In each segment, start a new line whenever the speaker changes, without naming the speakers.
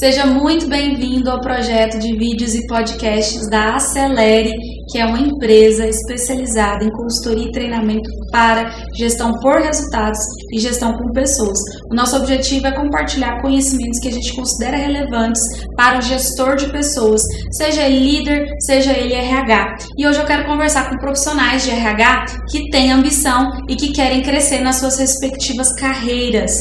Seja muito bem-vindo ao projeto de vídeos e podcasts da Acelere, que é uma empresa especializada em consultoria e treinamento para gestão por resultados e gestão com pessoas. O nosso objetivo é compartilhar conhecimentos que a gente considera relevantes para o gestor de pessoas, seja ele líder, seja ele RH. E hoje eu quero conversar com profissionais de RH que têm ambição e que querem crescer nas suas respectivas carreiras.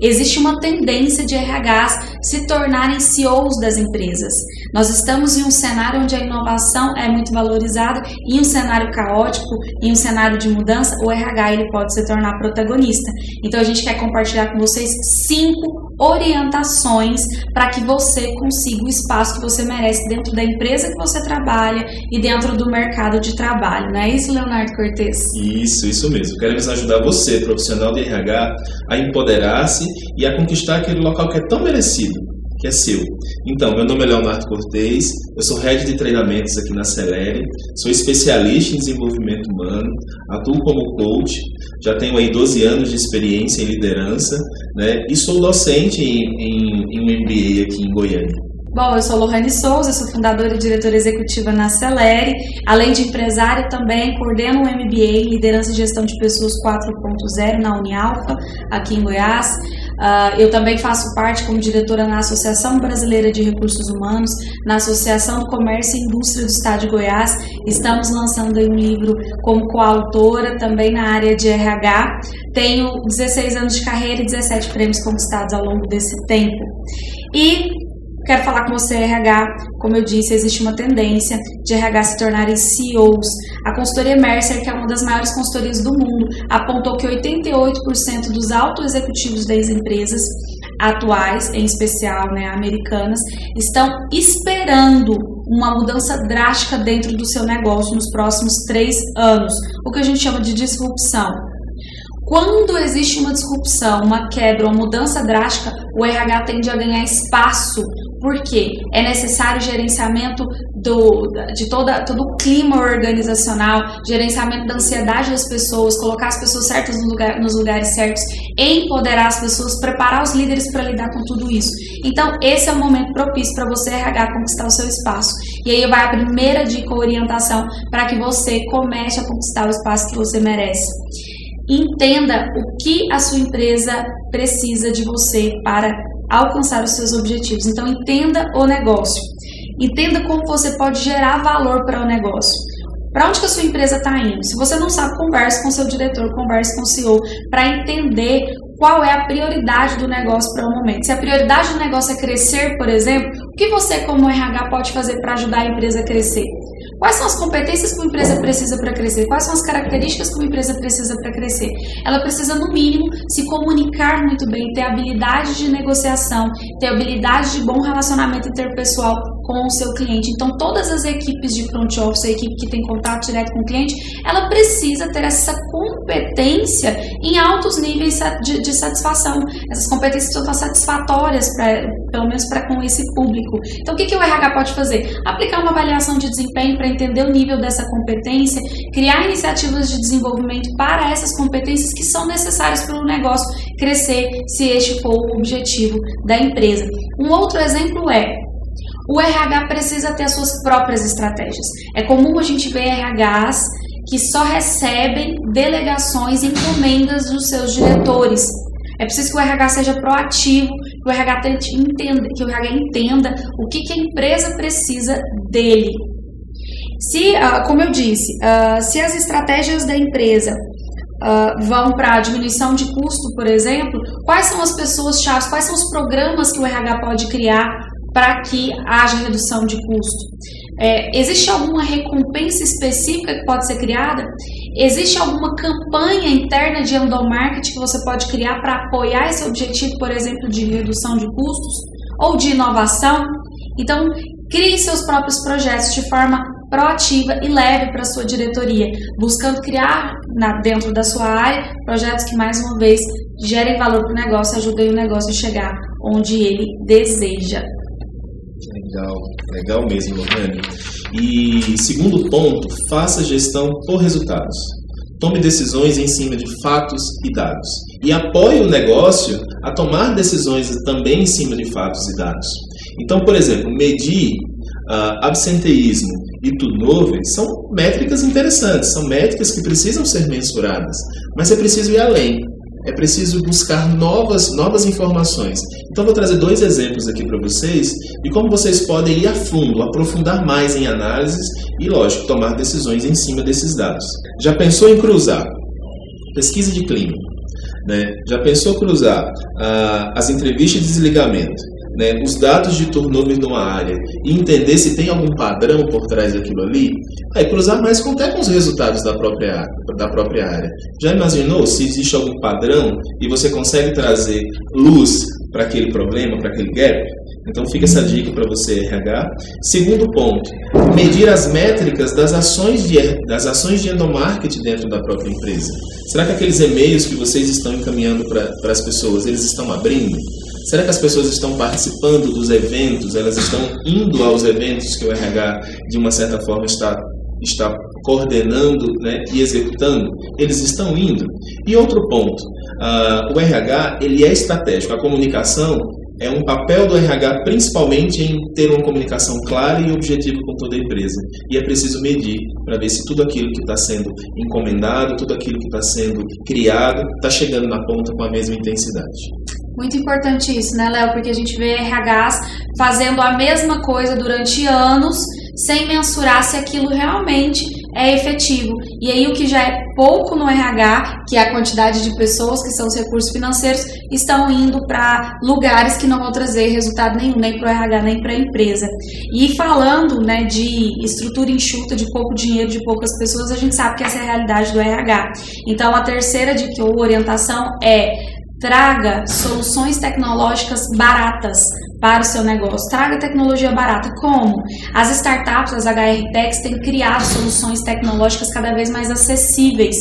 Existe uma tendência de RHs se tornarem CEOs das empresas. Nós estamos em um cenário onde a inovação é muito valorizada, em um cenário caótico, em um cenário de mudança, o RH ele pode se tornar protagonista. Então a gente quer compartilhar com vocês cinco orientações para que você consiga o espaço que você merece dentro da empresa que você trabalha e dentro do mercado de trabalho. Não é isso, Leonardo Cortes?
Isso, isso mesmo. Queremos ajudar você, profissional de RH, a empoderar-se e a conquistar aquele local que é tão merecido, que é seu. Então, meu nome é Leonardo Cortez, eu sou head de treinamentos aqui na Celere, sou especialista em desenvolvimento humano, atuo como coach, já tenho aí 12 anos de experiência em liderança, né, e sou docente em, em, em um MBA aqui em Goiânia.
Bom, eu sou Lohane Souza, sou fundadora e diretora executiva na Celere. Além de empresária, também coordeno o um MBA em Liderança e Gestão de Pessoas 4.0 na Unialfa, aqui em Goiás. Uh, eu também faço parte como diretora na Associação Brasileira de Recursos Humanos, na Associação do Comércio e Indústria do Estado de Goiás. Estamos lançando um livro como coautora, também na área de RH. Tenho 16 anos de carreira e 17 prêmios conquistados ao longo desse tempo. E Quero falar com você, RH. Como eu disse, existe uma tendência de RH se tornarem CEOs. A consultoria Mercer, que é uma das maiores consultorias do mundo, apontou que 88% dos altos executivos das empresas atuais, em especial né, americanas, estão esperando uma mudança drástica dentro do seu negócio nos próximos três anos, o que a gente chama de disrupção. Quando existe uma disrupção, uma quebra, uma mudança drástica, o RH tende a ganhar espaço porque é necessário gerenciamento do, de toda, todo o clima organizacional, gerenciamento da ansiedade das pessoas, colocar as pessoas certas no lugar, nos lugares certos, empoderar as pessoas, preparar os líderes para lidar com tudo isso. Então, esse é o momento propício para você, RH, conquistar o seu espaço. E aí vai a primeira dica ou orientação para que você comece a conquistar o espaço que você merece. Entenda o que a sua empresa precisa de você para alcançar os seus objetivos. Então, entenda o negócio. Entenda como você pode gerar valor para o negócio. Para onde que a sua empresa está indo? Se você não sabe, converse com seu diretor, converse com o CEO para entender qual é a prioridade do negócio para o momento. Se a prioridade do negócio é crescer, por exemplo, o que você como RH pode fazer para ajudar a empresa a crescer? Quais são as competências que uma empresa precisa para crescer? Quais são as características que uma empresa precisa para crescer? Ela precisa, no mínimo, se comunicar muito bem, ter habilidade de negociação, ter habilidade de bom relacionamento interpessoal com o seu cliente. Então, todas as equipes de front office, a equipe que tem contato direto com o cliente, ela precisa ter essa competência em altos níveis de, de satisfação. Essas competências são satisfatórias, pra, pelo menos para com esse público. Então, o que, que o RH pode fazer? Aplicar uma avaliação de desempenho para entender o nível dessa competência, criar iniciativas de desenvolvimento para essas competências que são necessárias para o negócio crescer, se este for o objetivo da empresa. Um outro exemplo é o RH precisa ter as suas próprias estratégias. É comum a gente ver RHs que só recebem delegações e encomendas dos seus diretores. É preciso que o RH seja proativo, que o RH, entenda, que o RH entenda o que, que a empresa precisa dele. Se, ah, como eu disse, ah, se as estratégias da empresa Uh, vão para diminuição de custo, por exemplo, quais são as pessoas chaves, quais são os programas que o RH pode criar para que haja redução de custo? É, existe alguma recompensa específica que pode ser criada? Existe alguma campanha interna de endomarketing que você pode criar para apoiar esse objetivo, por exemplo, de redução de custos ou de inovação? Então, crie seus próprios projetos de forma proativa e leve para sua diretoria, buscando criar na, dentro da sua área projetos que, mais uma vez, gerem valor para o negócio e ajudem o negócio a chegar onde ele deseja.
Legal, legal mesmo, Lohane. E segundo ponto, faça gestão por resultados. Tome decisões em cima de fatos e dados. E apoie o negócio a tomar decisões também em cima de fatos e dados. Então, por exemplo, medir uh, absenteísmo e turnover são métricas interessantes, são métricas que precisam ser mensuradas, mas é preciso ir além. É preciso buscar novas, novas informações. Então, vou trazer dois exemplos aqui para vocês e como vocês podem ir a fundo, aprofundar mais em análises e, lógico, tomar decisões em cima desses dados. Já pensou em cruzar pesquisa de clima? Né? Já pensou cruzar ah, as entrevistas de desligamento né, os dados de turnover numa área e entender se tem algum padrão por trás daquilo ali, aí cruzar mais com, até com os resultados da própria, da própria área. Já imaginou se existe algum padrão e você consegue trazer luz para aquele problema, para aquele gap? Então fica essa dica para você RH. Segundo ponto, medir as métricas das ações de das ações de endomarketing dentro da própria empresa. Será que aqueles e-mails que vocês estão encaminhando para as pessoas, eles estão abrindo? Será que as pessoas estão participando dos eventos? Elas estão indo aos eventos que o RH, de uma certa forma, está, está coordenando né, e executando? Eles estão indo. E outro ponto, uh, o RH ele é estratégico. A comunicação é um papel do RH principalmente em ter uma comunicação clara e objetiva com toda a empresa. E é preciso medir para ver se tudo aquilo que está sendo encomendado, tudo aquilo que está sendo criado, está chegando na ponta com a mesma intensidade.
Muito importante isso, né, Léo? Porque a gente vê RHs fazendo a mesma coisa durante anos sem mensurar se aquilo realmente é efetivo. E aí o que já é pouco no RH, que é a quantidade de pessoas que são os recursos financeiros, estão indo para lugares que não vão trazer resultado nenhum, nem para o RH, nem para a empresa. E falando né, de estrutura enxuta, de pouco dinheiro, de poucas pessoas, a gente sabe que essa é a realidade do RH. Então a terceira dica ou orientação é Traga soluções tecnológicas baratas para o seu negócio. Traga tecnologia barata. Como? As startups, as HR Techs, têm criado soluções tecnológicas cada vez mais acessíveis.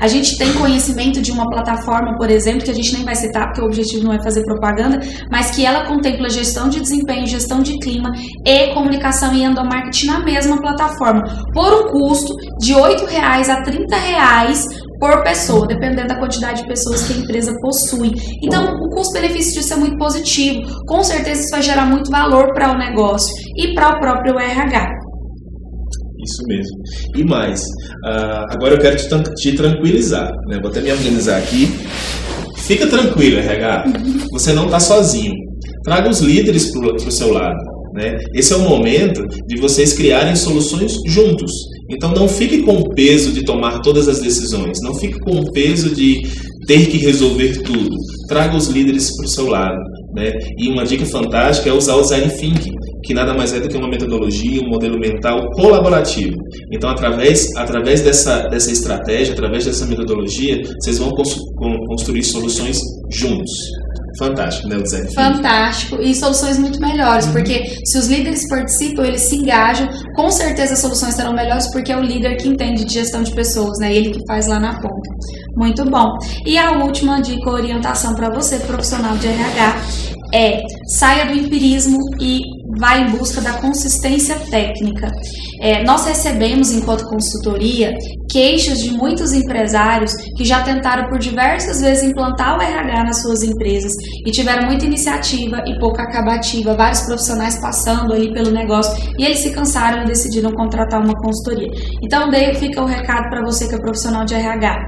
A gente tem conhecimento de uma plataforma, por exemplo, que a gente nem vai citar porque o objetivo não é fazer propaganda, mas que ela contempla gestão de desempenho, gestão de clima e comunicação e endomarketing na mesma plataforma, por um custo de R$ 8,00 a R$ 30,00 por pessoa, dependendo da quantidade de pessoas que a empresa possui. Então, o custo-benefício disso é muito positivo. Com certeza, isso vai gerar muito valor para o negócio e para o próprio RH.
Isso mesmo. E mais, uh, agora eu quero te, te tranquilizar. Né? Vou até me organizar aqui. Fica tranquilo, RH. Você não está sozinho. Traga os líderes para o seu lado. Né? Esse é o momento de vocês criarem soluções juntos. Então não fique com o peso de tomar todas as decisões, não fique com o peso de ter que resolver tudo. Traga os líderes para o seu lado. Né? E uma dica fantástica é usar o Design Thinking, que nada mais é do que uma metodologia, um modelo mental colaborativo. Então, através, através dessa, dessa estratégia, através dessa metodologia, vocês vão construir soluções juntos. Fantástico, né, Zé?
Fantástico. E soluções muito melhores, uhum. porque se os líderes participam, eles se engajam, com certeza as soluções serão melhores, porque é o líder que entende de gestão de pessoas, né? Ele que faz lá na ponta. Muito bom. E a última dica, orientação para você, profissional de RH, é saia do empirismo e vá em busca da consistência técnica. É, nós recebemos, enquanto consultoria, queixas de muitos empresários que já tentaram por diversas vezes implantar o RH nas suas empresas e tiveram muita iniciativa e pouca acabativa, vários profissionais passando ali pelo negócio e eles se cansaram e decidiram contratar uma consultoria. Então, daí fica o recado para você que é profissional de RH.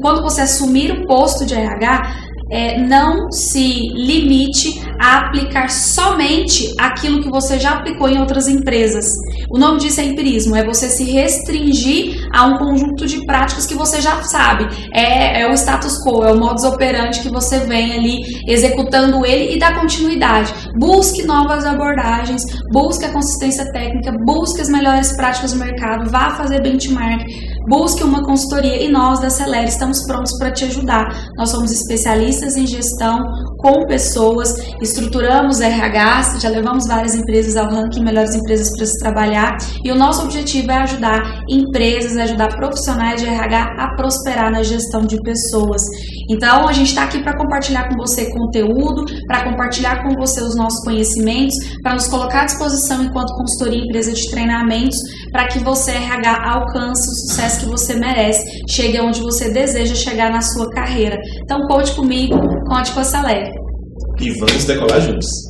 Quando você assumir o posto de RH, é, não se limite a aplicar somente aquilo que você já aplicou em outras empresas. O nome disso é empirismo, é você se restringir a um conjunto de práticas que você já sabe. É, é o status quo, é o modus operandi que você vem ali executando ele e dá continuidade. Busque novas abordagens, busque a consistência técnica, busque as melhores práticas do mercado, vá fazer benchmark, busque uma consultoria e nós da Celere estamos prontos para te ajudar. Nós somos especialistas em gestão com pessoas, estruturamos RH, já levamos várias empresas ao ranking melhores empresas para se trabalhar e o nosso objetivo é ajudar empresas, ajudar profissionais de RH a prosperar na gestão de pessoas. Então, a gente está aqui para compartilhar com você conteúdo, para compartilhar com você os nossos conhecimentos, para nos colocar à disposição enquanto consultoria empresa de treinamentos, para que você, RH, alcance o sucesso que você merece, chegue onde você deseja chegar na sua carreira. Então, conte comigo, conte com a Celere.
E vamos decolar juntos.